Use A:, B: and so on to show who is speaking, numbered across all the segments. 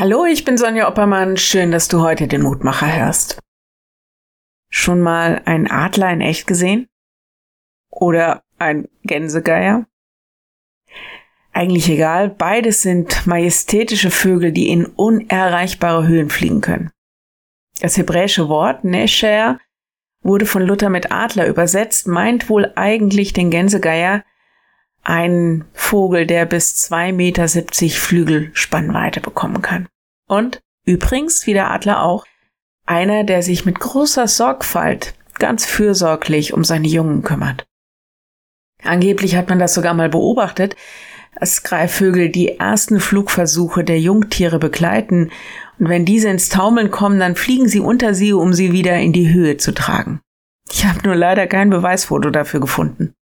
A: Hallo, ich bin Sonja Oppermann. Schön, dass du heute den Mutmacher hörst. Schon mal einen Adler in echt gesehen? Oder ein Gänsegeier? Eigentlich egal, beides sind majestätische Vögel, die in unerreichbare Höhen fliegen können. Das hebräische Wort Nesher wurde von Luther mit Adler übersetzt, meint wohl eigentlich den Gänsegeier, ein Vogel, der bis 2,70 Meter Flügel Spannweite bekommen kann. Und übrigens, wie der Adler auch, einer, der sich mit großer Sorgfalt ganz fürsorglich um seine Jungen kümmert. Angeblich hat man das sogar mal beobachtet, dass Greifvögel die ersten Flugversuche der Jungtiere begleiten und wenn diese ins Taumeln kommen, dann fliegen sie unter sie, um sie wieder in die Höhe zu tragen. Ich habe nur leider kein Beweisfoto dafür gefunden.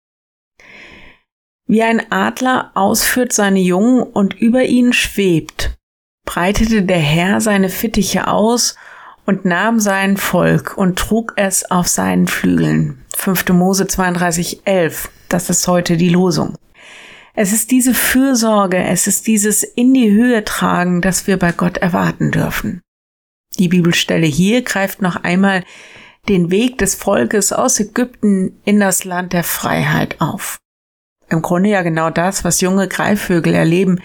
A: Wie ein Adler ausführt seine Jungen und über ihnen schwebt, breitete der Herr seine Fittiche aus und nahm sein Volk und trug es auf seinen Flügeln. 5. Mose 32, 11. Das ist heute die Losung. Es ist diese Fürsorge, es ist dieses in die Höhe tragen, das wir bei Gott erwarten dürfen. Die Bibelstelle hier greift noch einmal den Weg des Volkes aus Ägypten in das Land der Freiheit auf. Im Grunde ja genau das, was junge Greifvögel erleben,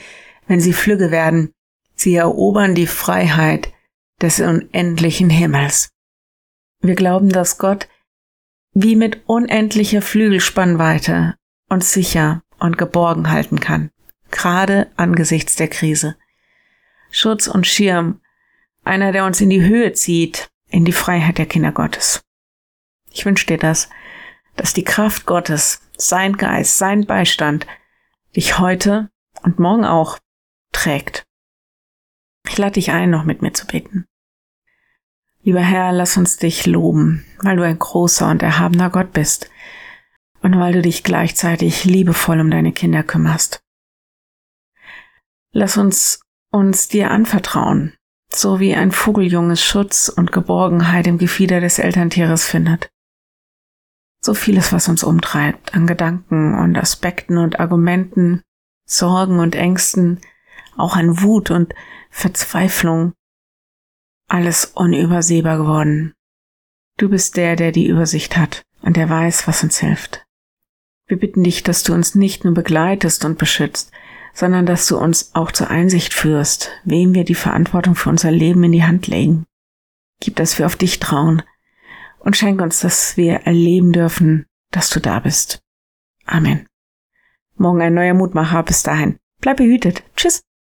A: wenn sie flügge werden. Sie erobern die Freiheit des unendlichen Himmels. Wir glauben, dass Gott wie mit unendlicher Flügelspannweite uns sicher und geborgen halten kann, gerade angesichts der Krise. Schutz und Schirm, einer, der uns in die Höhe zieht, in die Freiheit der Kinder Gottes. Ich wünsche dir das, dass die Kraft Gottes, sein Geist, sein Beistand dich heute und morgen auch trägt. Ich lade dich ein, noch mit mir zu beten. Lieber Herr, lass uns dich loben, weil du ein großer und erhabener Gott bist und weil du dich gleichzeitig liebevoll um deine Kinder kümmerst. Lass uns uns dir anvertrauen, so wie ein Vogeljunges Schutz und Geborgenheit im Gefieder des Elterntieres findet. So vieles, was uns umtreibt, an Gedanken und Aspekten und Argumenten, Sorgen und Ängsten, auch an Wut und Verzweiflung, alles unübersehbar geworden. Du bist der, der die Übersicht hat und der weiß, was uns hilft. Wir bitten dich, dass du uns nicht nur begleitest und beschützt, sondern dass du uns auch zur Einsicht führst, wem wir die Verantwortung für unser Leben in die Hand legen. Gib, dass wir auf dich trauen und schenk uns, dass wir erleben dürfen, dass du da bist. Amen. Morgen ein neuer Mutmacher. Bis dahin. Bleib behütet. Tschüss.